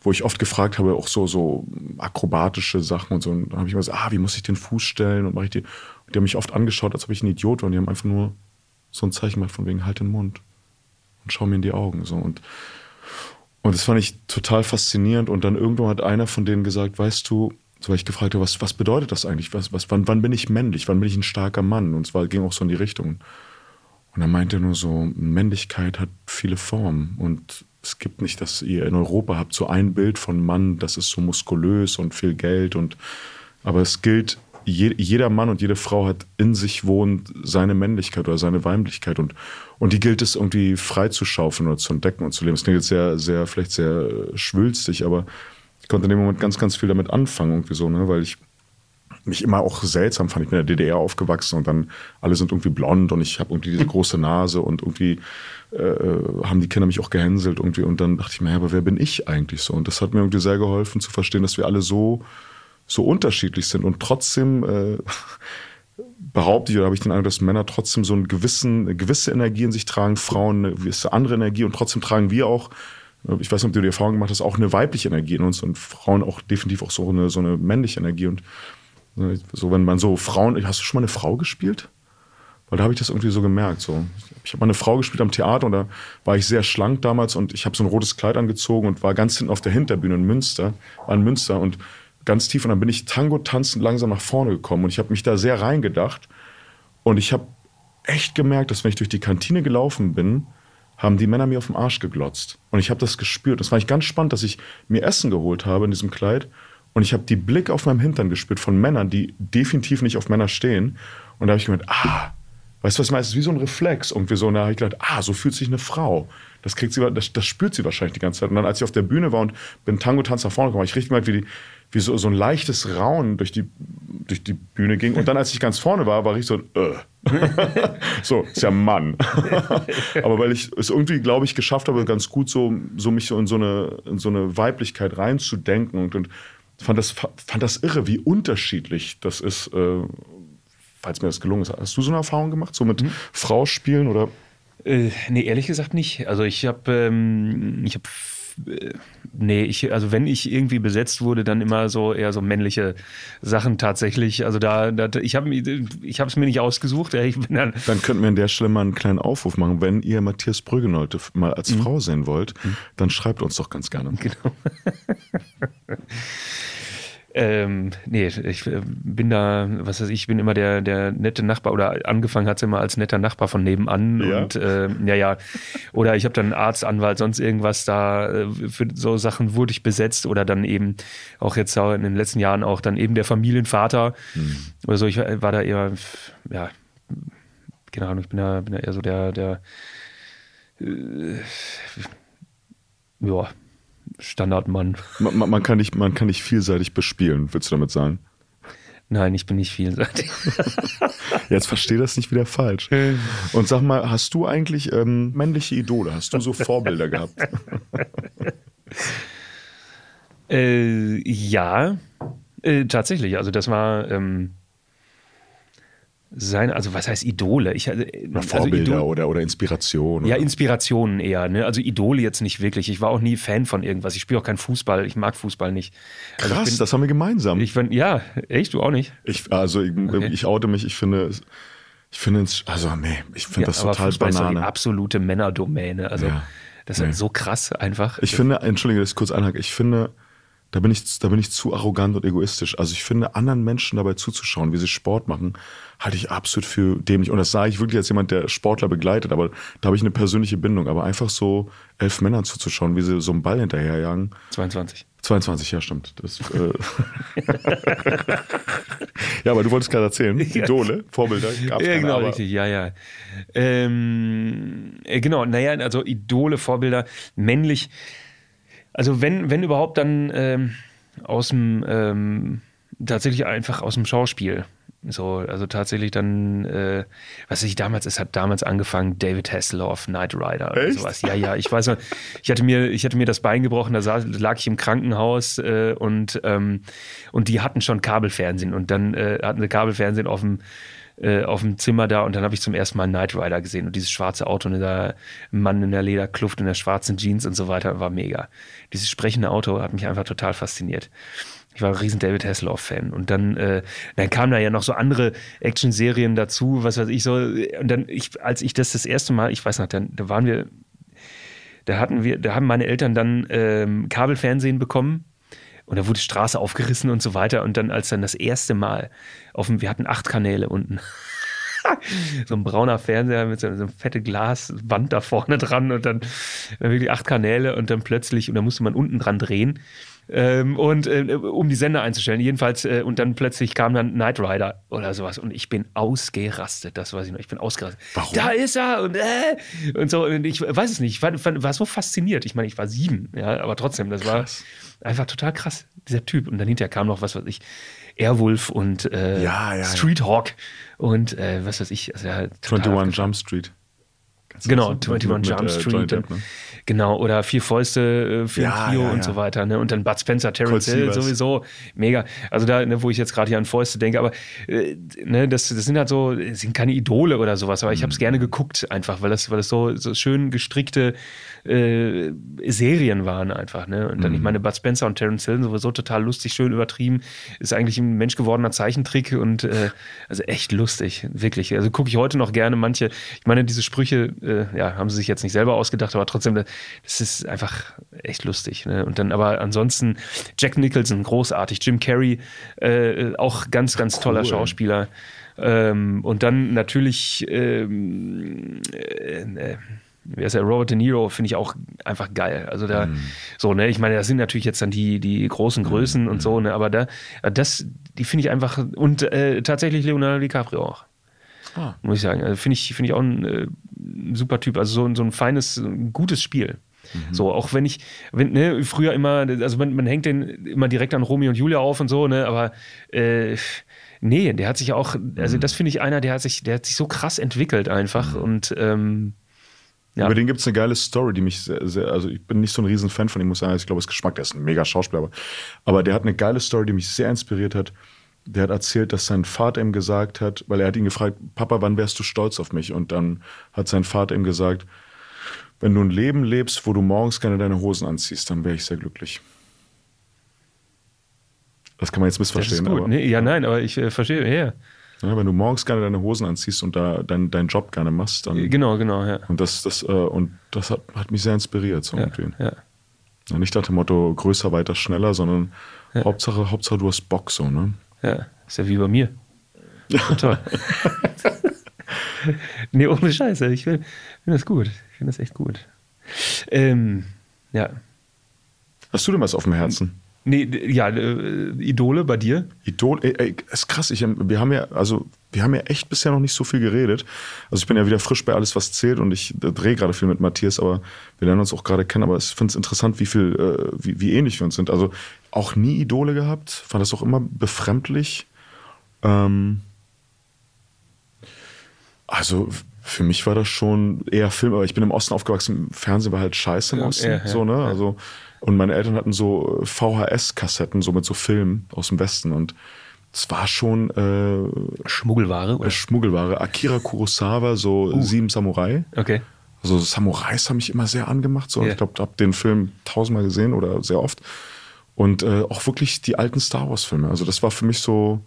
wo ich oft gefragt habe, auch so, so akrobatische Sachen und so. Und dann habe ich immer gesagt, ah, wie muss ich den Fuß stellen? Und mache ich die. Und die haben mich oft angeschaut, als ob ich ein Idiot war. Und die haben einfach nur so ein Zeichen gemacht von wegen, halt den Mund und schau mir in die Augen. So. Und, und das fand ich total faszinierend. Und dann irgendwann hat einer von denen gesagt, weißt du, so weil ich gefragt habe, was, was bedeutet das eigentlich? Was, was, wann, wann bin ich männlich? Wann bin ich ein starker Mann? Und zwar ging auch so in die Richtung. Und er meinte nur so, Männlichkeit hat viele Formen und es gibt nicht, dass ihr in Europa habt so ein Bild von Mann, das ist so muskulös und viel Geld und aber es gilt, je, jeder Mann und jede Frau hat in sich wohnt seine Männlichkeit oder seine Weiblichkeit und, und die gilt es irgendwie freizuschaufeln oder zu entdecken und zu leben. Das klingt jetzt sehr, sehr, vielleicht sehr schwülstig, aber ich konnte in dem Moment ganz, ganz viel damit anfangen, irgendwie so, ne, weil ich mich immer auch seltsam fand. Ich bin in der DDR aufgewachsen und dann alle sind irgendwie blond und ich habe irgendwie diese große Nase und irgendwie äh, haben die Kinder mich auch gehänselt irgendwie und dann dachte ich mir, aber wer bin ich eigentlich so? Und das hat mir irgendwie sehr geholfen zu verstehen, dass wir alle so, so unterschiedlich sind und trotzdem äh, *laughs* behaupte ich oder habe ich den Eindruck, dass Männer trotzdem so einen gewissen, eine gewisse Energie in sich tragen, Frauen eine gewisse andere Energie und trotzdem tragen wir auch ich weiß nicht, ob du die Erfahrung gemacht hast, auch eine weibliche Energie in uns und Frauen auch definitiv auch so eine, so eine männliche Energie. Und so, wenn man so Frauen, hast du schon mal eine Frau gespielt? Weil da habe ich das irgendwie so gemerkt. So. Ich habe mal eine Frau gespielt am Theater und da war ich sehr schlank damals und ich habe so ein rotes Kleid angezogen und war ganz hinten auf der Hinterbühne in Münster, war Münster und ganz tief und dann bin ich Tango tanzend langsam nach vorne gekommen und ich habe mich da sehr reingedacht und ich habe echt gemerkt, dass wenn ich durch die Kantine gelaufen bin, haben die Männer mir auf den Arsch geglotzt und ich habe das gespürt. Das war ich ganz spannend, dass ich mir Essen geholt habe in diesem Kleid und ich habe die Blick auf meinem Hintern gespürt von Männern, die definitiv nicht auf Männer stehen und da habe ich gemeint, ah, Weißt du, was ich meine? Es ist wie so ein Reflex. Irgendwie so, da habe ich gedacht, ah, so fühlt sich eine Frau. Das kriegt sie, das, das spürt sie wahrscheinlich die ganze Zeit. Und dann, als ich auf der Bühne war und bin Tango-Tanz nach vorne gekommen, ich richtig gemerkt, wie, die, wie so, so ein leichtes Raunen durch die, durch die Bühne ging. Und dann, als ich ganz vorne war, war ich so, äh. *laughs* so, ist ja ein Mann. *laughs* Aber weil ich es irgendwie, glaube ich, geschafft habe, ganz gut so, so mich so in so eine, in so eine Weiblichkeit reinzudenken und, und fand das, fand das irre, wie unterschiedlich das ist, äh, falls mir das gelungen ist. Hast du so eine Erfahrung gemacht, so mit mhm. Frau spielen oder? Äh, nee, ehrlich gesagt nicht. Also ich habe, ähm, ich habe äh, nee, ich, also wenn ich irgendwie besetzt wurde, dann immer so eher so männliche Sachen tatsächlich. Also da, da ich habe ich es mir nicht ausgesucht. Ich bin dann, dann könnten wir an der Stelle mal einen kleinen Aufruf machen. Wenn ihr Matthias Brüggenolte mal als mhm. Frau sehen wollt, mhm. dann schreibt uns doch ganz gerne. Genau. *laughs* Ähm, nee, ich äh, bin da, was weiß ich, ich bin immer der, der nette Nachbar oder angefangen hat es immer als netter Nachbar von nebenan ja. und äh, ja, ja. Oder ich habe dann Arzt, Anwalt, sonst irgendwas da, äh, für so Sachen wurde ich besetzt oder dann eben auch jetzt in den letzten Jahren auch dann eben der Familienvater mhm. oder so. Ich war da eher, ja, keine Ahnung, ich bin da, bin da eher so der, der, äh, ja, Standardmann. Man, man, kann nicht, man kann nicht vielseitig bespielen, würdest du damit sagen? Nein, ich bin nicht vielseitig. *laughs* Jetzt verstehe das nicht wieder falsch. *laughs* Und sag mal, hast du eigentlich ähm, männliche Idole? Hast du so Vorbilder gehabt? *laughs* äh, ja, äh, tatsächlich. Also das war ähm, sein, also was heißt Idole? Ich, also, Vorbilder Idol, oder, oder Inspiration. Ja, Inspirationen eher. Ne? Also Idole jetzt nicht wirklich. Ich war auch nie Fan von irgendwas. Ich spiele auch keinen Fußball. Ich mag Fußball nicht. Also Krass, bin, das haben wir gemeinsam. Ich find, ja, echt, du auch nicht? Ich, also ich, okay. ich oute mich. Ich finde, ich finde es, also nee, ich finde ja, das total Fußball Banane. Ist doch die absolute Männerdomäne. Also ja, das ist nee. so krass einfach. Ich finde, entschuldige, dass ich kurz einhake. Ich finde, da bin ich, da bin ich zu arrogant und egoistisch. Also ich finde, anderen Menschen dabei zuzuschauen, wie sie Sport machen, halte ich absolut für dämlich. Und das sage ich wirklich als jemand, der Sportler begleitet, aber da habe ich eine persönliche Bindung. Aber einfach so elf Männern zuzuschauen, wie sie so einen Ball hinterherjagen. 22. 22, ja, stimmt. Das, äh *laughs* ja, aber du wolltest gerade erzählen, *laughs* Idole, Vorbilder. Gab's ja, genau, keine, richtig, ja, ja. Ähm, äh, genau, naja, also Idole, Vorbilder, männlich also wenn, wenn überhaupt, dann ähm, aus dem, ähm, tatsächlich einfach aus dem Schauspiel. So, also tatsächlich dann, äh, was ich damals, es hat damals angefangen, David Hasselhoff, Knight Rider oder Echt? sowas. Ja, ja, ich weiß noch, ich hatte mir, ich hatte mir das Bein gebrochen, da saß, lag ich im Krankenhaus äh, und, ähm, und die hatten schon Kabelfernsehen und dann äh, hatten sie Kabelfernsehen auf dem äh, auf dem Zimmer da und dann habe ich zum ersten Mal Knight Rider gesehen und dieses schwarze Auto und dieser Mann in der Lederkluft in der schwarzen Jeans und so weiter war mega. Dieses sprechende Auto hat mich einfach total fasziniert. Ich war ein riesen David Hasselhoff-Fan. Und dann, äh, dann kamen da ja noch so andere Action-Serien dazu, was weiß ich so. Und dann, ich, als ich das das erste Mal, ich weiß noch, dann, da waren wir, da hatten wir, da haben meine Eltern dann ähm, Kabelfernsehen bekommen Und da wurde die Straße aufgerissen und so weiter. Und dann, als dann das erste Mal auf dem, wir hatten acht Kanäle unten. *laughs* so ein brauner Fernseher mit so, so einem fette Glaswand da vorne dran und dann, dann wirklich acht Kanäle und dann plötzlich, und da musste man unten dran drehen. Ähm, und äh, um die Sender einzustellen, jedenfalls, äh, und dann plötzlich kam dann Knight Rider oder sowas und ich bin ausgerastet, das weiß ich noch, ich bin ausgerastet. Warum? Da ist er und äh, und so, und ich weiß es nicht, ich war, war so fasziniert. Ich meine, ich war sieben, ja, aber trotzdem, das Krass. war einfach total krass, dieser Typ. Und dann hinterher kam noch, was weiß ich, Airwolf und äh, Ja, ja. Street Hawk und äh, was weiß ich, also ja, total 21 Jump Street. Du Genau, das? 21 Mit- mit, Jump äh, Street. Und? Genau, oder Vier Fäuste äh, für Ja, ein Trio ja, und ja. so weiter. Ne? Und dann Bud Spencer, Terence Hill sowieso. Mega. Also da, ne, wo ich jetzt gerade hier an Fäuste denke, aber äh, ne, das, das sind halt so, sind keine Idole oder sowas, aber ich Mhm. habe es gerne geguckt einfach, weil das, weil das so, so schön gestrickte äh, Serien waren einfach. Ne? Und dann, Mhm. ich meine, Bud Spencer und Terence Hill sowieso total lustig, schön übertrieben. Ist eigentlich ein menschgewordener Zeichentrick und äh, also echt lustig, wirklich. Also gucke ich heute noch gerne manche, ich meine, diese Sprüche, äh, ja, haben sie sich jetzt nicht selber ausgedacht, aber trotzdem, das ist einfach echt lustig. Ne? Und dann aber ansonsten Jack Nicholson, großartig, Jim Carrey, äh, auch ganz, ganz toller Cool. Schauspieler. Ähm, und dann natürlich, ähm, äh, äh, wer ist der? Robert De Niro finde ich auch einfach geil. Also da, so, ne, ich meine, das sind natürlich jetzt dann die, die großen Größen und so, ne, aber da, das, die finde ich einfach, und äh, tatsächlich Leonardo DiCaprio auch. Ah. Muss ich sagen. Also finde ich, finde ich auch ein äh, super Typ. Also so, ein- so ein feines, ein gutes Spiel. So, auch wenn ich, wenn, ne, früher immer, also man, man hängt den immer direkt an Romeo und Julia auf und so, ne, aber äh, nee, der hat sich auch, also das finde ich einer, der hat sich, der hat sich so krass entwickelt einfach und ähm, ja. Über den gibt es eine geile Story, die mich sehr, sehr, also ich bin nicht so ein riesen Fan von ihm, muss sagen, ich glaube, es ist Geschmack, der ist ein mega Schauspieler, aber, aber der hat eine geile Story, die mich sehr inspiriert hat. Der hat erzählt, dass sein Vater ihm gesagt hat, weil er hat ihn gefragt, Papa, wann wärst du stolz auf mich? Und dann hat sein Vater ihm gesagt, wenn du ein Leben lebst, wo du morgens gerne deine Hosen anziehst, dann wäre ich sehr glücklich. Das kann man jetzt das ist missverstehen, gut. aber Nee, ja, nein, aber ich äh, verstehe, ja. ja, wenn du morgens gerne deine Hosen anziehst und da dein, deinen Job gerne machst, dann Genau, genau, ja. und das, das, äh, und das hat, hat mich sehr inspiriert. So Ja, irgendwie. ja. Ja, nicht nach dem Motto größer, weiter, schneller, sondern Hauptsache, Hauptsache du hast Bock so, ne? Ja, ist ja wie bei mir. Ja, toll. *laughs* nee, ohne Scheiße. Ich finde find das gut. Ich finde das echt gut. Ähm, ja. Hast du denn was auf dem Herzen? Nee, ja, äh, Idole bei dir? Idol, ey, ey, ist krass. Ich, wir haben ja, also, wir haben ja echt bisher noch nicht so viel geredet. Also ich bin ja wieder frisch bei alles, was zählt und ich äh, drehe gerade viel mit Matthias, aber wir lernen uns auch gerade kennen. Aber ich finde es interessant, wie viel, äh, wie, wie ähnlich wir uns sind. Also auch nie Idole gehabt, fand das auch immer befremdlich. Ähm, also für mich war das schon eher Film, aber ich bin im Osten aufgewachsen, Fernsehen war halt scheiße im Osten, ja, ja, so, ne? ja. Und meine Eltern hatten so VHS-Kassetten, so mit so Filmen aus dem Westen und es war schon äh, Schmuggelware? äh, Schmuggelware. Akira Kurosawa, so Uh. Sieben Samurai. Okay. Also Samurais haben mich immer sehr angemacht. So. Ja. Ich glaube, ich habe den Film tausendmal gesehen oder sehr oft. Und äh, auch wirklich die alten Star Wars-Filme. Also das war für mich so,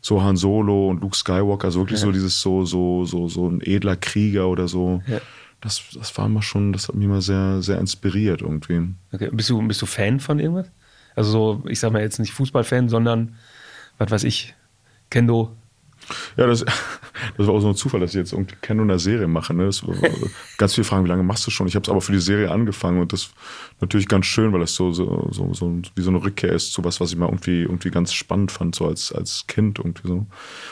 so Han Solo und Luke Skywalker, also wirklich so dieses so, so, so, so ein edler Krieger oder so. Ja. Das, das war immer schon, das hat mich immer sehr, sehr inspiriert irgendwie. okay. Bist, du, bist du Fan von irgendwas? Also so, ich sag mal jetzt nicht Fußballfan, sondern, was weiß ich, Kendo. Ja, das, *laughs* das war auch so ein Zufall, dass ich jetzt irgendwie Kendo eine Serie mache. Ne? Das *laughs* ganz viele fragen, wie lange machst du schon? Ich habe es aber für die Serie angefangen und das ist natürlich ganz schön, weil das so, so, so, so wie so eine Rückkehr ist zu was, was ich mal irgendwie, irgendwie ganz spannend fand, so als, als Kind irgendwie so.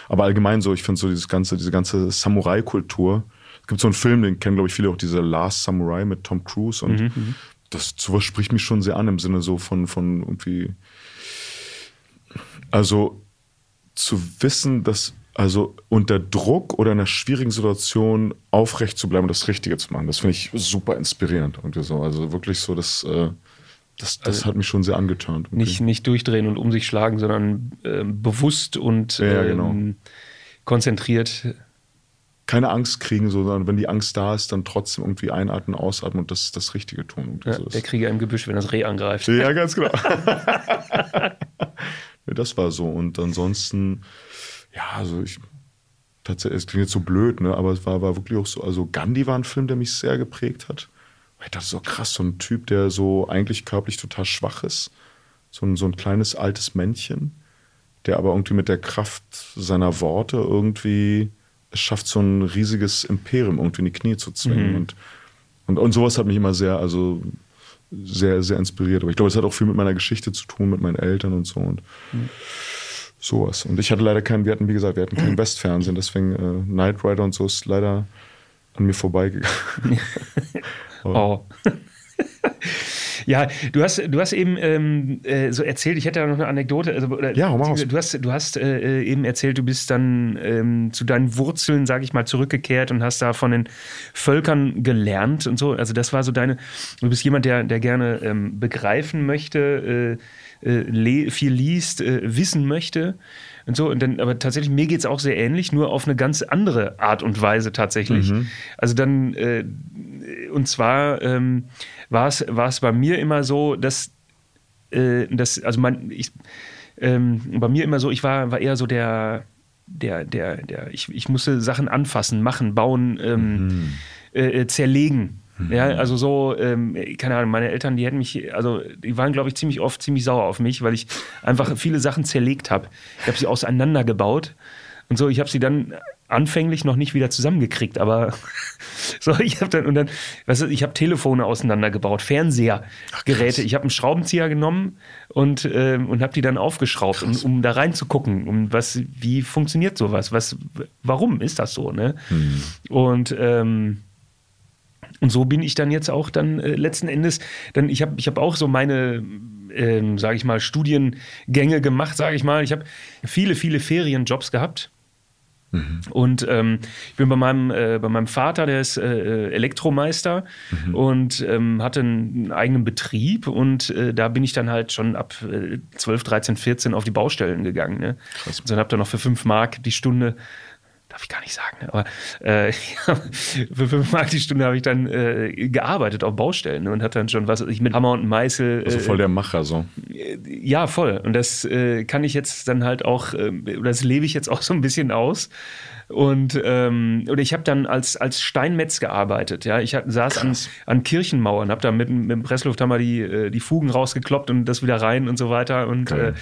Aber allgemein so, ich finde so dieses ganze, diese ganze Samurai-Kultur. Es gibt so einen Film, den kennen, glaube ich, viele auch, diese Last Samurai mit Tom Cruise und das sowas spricht mich schon sehr an im Sinne so von, von irgendwie. Also zu wissen, dass also unter Druck oder in einer schwierigen Situation aufrecht zu bleiben und das Richtige zu machen, das finde ich super inspirierend. Und so. Also wirklich so, das, äh, das, das Also hat mich schon sehr irgendwie. Nicht, nicht durchdrehen und um sich schlagen, sondern ähm, bewusst und Ja, ähm, genau. konzentriert. Keine Angst kriegen, so, sondern wenn die Angst da ist, dann trotzdem irgendwie einatmen, ausatmen und das, das Richtige tun. Und Ja, der Krieger im Gebüsch, wenn das Reh angreift. Ja, *laughs* ganz genau. *laughs* das war so. Und ansonsten, ja, also ich tatsächlich, es klingt jetzt so blöd, ne? Aber es war, war wirklich auch so. Also Gandhi war ein Film, der mich sehr geprägt hat. Ich dachte so krass, so ein Typ, der so eigentlich körperlich total schwach ist, so ein, so ein kleines altes Männchen, der aber irgendwie mit der Kraft seiner Worte irgendwie schafft, so ein riesiges Imperium irgendwie in die Knie zu zwingen. Mhm. Und, und, und sowas hat mich immer sehr, also sehr, sehr inspiriert. Aber ich glaube, es hat auch viel mit meiner Geschichte zu tun, mit meinen Eltern und so. Und sowas. Und ich hatte leider keinen, wir hatten, wie gesagt, wir hatten kein *clears throat* Westfernsehen, deswegen äh, Knight Rider und so ist leider an mir vorbeigegangen. *laughs* Oh. *laughs* Ja, du hast, du hast eben ähm, äh, so erzählt, ich hätte da noch eine Anekdote. Also, oder, Ja, hau. Du hast, du hast äh, eben erzählt, du bist dann ähm, zu deinen Wurzeln, sage ich mal, zurückgekehrt und hast da von den Völkern gelernt und so. Also das war so deine, du bist jemand, der, der gerne ähm, begreifen möchte, äh, äh, le- viel liest, äh, wissen möchte. Und so, und dann, aber tatsächlich, mir geht es auch sehr ähnlich, nur auf eine ganz andere Art und Weise tatsächlich. Also dann, äh, und zwar ähm, war es war es bei mir immer so, dass, äh, dass also man, ich, ähm, bei mir immer so, ich war, war eher so der, der, der, der, ich, ich musste Sachen anfassen, machen, bauen, ähm, äh, äh, zerlegen. Ja, also so, ähm, keine Ahnung, meine Eltern, die hätten mich, also die waren, glaube ich, ziemlich oft ziemlich sauer auf mich, weil ich einfach viele Sachen zerlegt habe. Ich habe sie auseinandergebaut und so, ich habe sie dann anfänglich noch nicht wieder zusammengekriegt, aber *laughs* so, ich habe dann, und dann, weißt du, ich habe Telefone auseinandergebaut, Fernseher, Geräte, ich habe einen Schraubenzieher genommen und, ähm, und habe die dann aufgeschraubt, um, um da reinzugucken, um was, wie funktioniert sowas, was, warum ist das so, ne? Und, ähm, und so bin ich dann jetzt auch dann äh, letzten Endes, dann ich habe ich hab auch so meine, ähm, sage ich mal, Studiengänge gemacht, sage ich mal. Ich habe viele, viele Ferienjobs gehabt. Und ähm, ich bin bei meinem, äh, bei meinem Vater, der ist äh, Elektromeister und ähm, hatte einen eigenen Betrieb und äh, da bin ich dann halt schon ab äh, 12, 13, 14 auf die Baustellen gegangen. Ne? Krass. Und dann habt ihr noch für 5 Mark die Stunde, darf ich gar nicht sagen, ne? aber äh, *laughs* für 5 Mark die Stunde habe ich dann äh, gearbeitet auf Baustellen ne? und hatte dann schon was, ich mit Hammer und Meißel. Also äh, voll der Macher so. ja, voll. Und das äh, kann ich jetzt dann halt auch, oder das lebe ich jetzt auch so ein bisschen aus. Und ähm, oder ich habe dann als, als Steinmetz gearbeitet. Ja, ich hab, saß an, Krass. an Kirchenmauern, habe da mit, dem- mit dem Presslufthammer die, äh, die Fugen rausgekloppt und das wieder rein und so weiter. Und äh,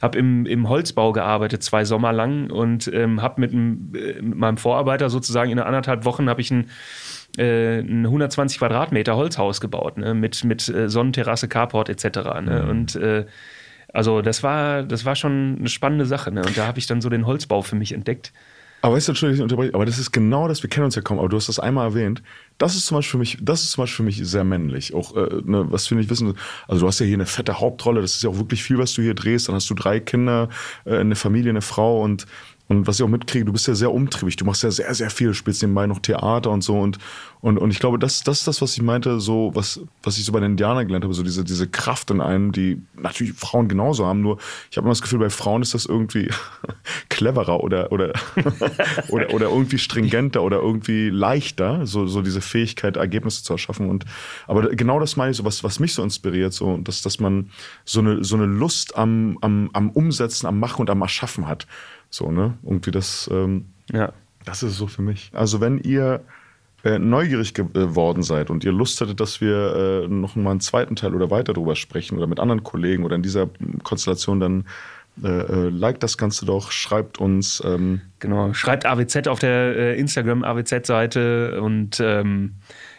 habe im, im Holzbau gearbeitet, zwei Sommer lang. Und ähm, habe mit, äh, mit meinem Vorarbeiter sozusagen in anderthalb Wochen habe ich ein äh, ein 120 Quadratmeter Holzhaus gebaut, ne? mit, mit Sonnenterrasse, Carport etc. Ne? Und äh, also das war, das war schon eine spannende Sache. Ne? Und da habe ich dann so den Holzbau für mich entdeckt. Aber weißt du, Entschuldigung, ich unterbreche, aber das ist genau das, wir kennen uns ja kaum, aber du hast das einmal erwähnt. Das ist zum Beispiel für mich, das ist zum Beispiel für mich sehr männlich. Auch, äh, ne, was wir nicht wissen, also du hast ja hier eine fette Hauptrolle, das ist ja auch wirklich viel, was du hier drehst. Dann hast du drei Kinder, äh, eine Familie, eine Frau und und was ich auch mitkriege, du bist ja sehr umtriebig, du machst ja sehr, sehr viel, spielst nebenbei noch Theater und so. Und, und, und ich glaube, das, das ist das, was ich meinte, so, was, was ich so bei den Indianern gelernt habe, so diese, diese Kraft in einem, die natürlich Frauen genauso haben, nur ich habe immer das Gefühl, bei Frauen ist das irgendwie *laughs* cleverer oder, oder, *laughs* oder, oder irgendwie stringenter oder irgendwie leichter, so, so diese Fähigkeit, Ergebnisse zu erschaffen. Und, aber genau das meine ich so, was, was mich so inspiriert, so, dass, dass man so eine, so eine Lust am, am, am Umsetzen, am Machen und am Erschaffen hat. So, ne? Irgendwie das, ähm, Ja. das ist es so für mich. Also wenn ihr äh, neugierig geworden seid und ihr Lust hättet, dass wir äh, noch mal einen zweiten Teil oder weiter drüber sprechen oder mit anderen Kollegen oder in dieser Konstellation, dann äh, äh, liked das Ganze doch, schreibt uns. Ähm, Genau, schreibt AWZ auf der äh, Instagram AWZ-Seite und ähm,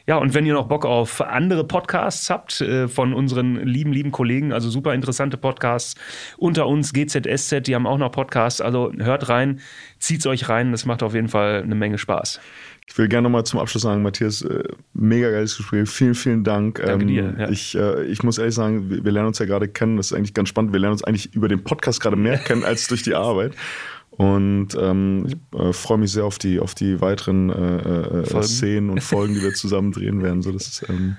ja, und wenn ihr noch Bock auf andere Podcasts habt äh, von unseren lieben, lieben Kollegen, also super interessante Podcasts unter uns, GZSZ, die haben auch noch Podcasts, also hört rein, zieht's euch rein, das macht auf jeden Fall eine Menge Spaß. Ich will gerne nochmal zum Abschluss sagen, Matthias, äh, mega geiles Gespräch. Vielen, vielen Dank. Danke dir, ja. Ich, äh, ich muss ehrlich sagen, wir, wir lernen uns ja gerade kennen. Das ist eigentlich ganz spannend. Wir lernen uns eigentlich über den Podcast gerade mehr *laughs* kennen als durch die Arbeit. Und ähm, ich äh, freue mich sehr auf die, auf die weiteren äh, äh, Folgen. Szenen und Folgen, die wir *laughs* zusammen drehen werden. So, das ist, ähm,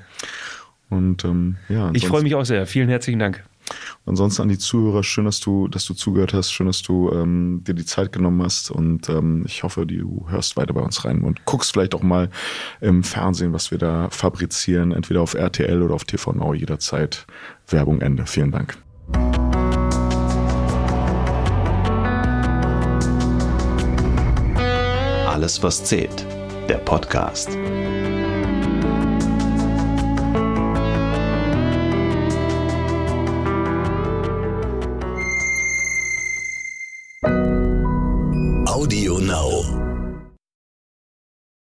und ähm, ja, Ich freue mich auch sehr. Vielen herzlichen Dank. Ansonsten an die Zuhörer, schön, dass du, dass du zugehört hast, schön, dass du ähm, dir die Zeit genommen hast und ähm, ich hoffe, du hörst weiter bei uns rein und guckst vielleicht auch mal im Fernsehen, was wir da fabrizieren, entweder auf RTL oder auf TV Now jederzeit. Werbung Ende. Vielen Dank. Alles, was zählt. Der Podcast.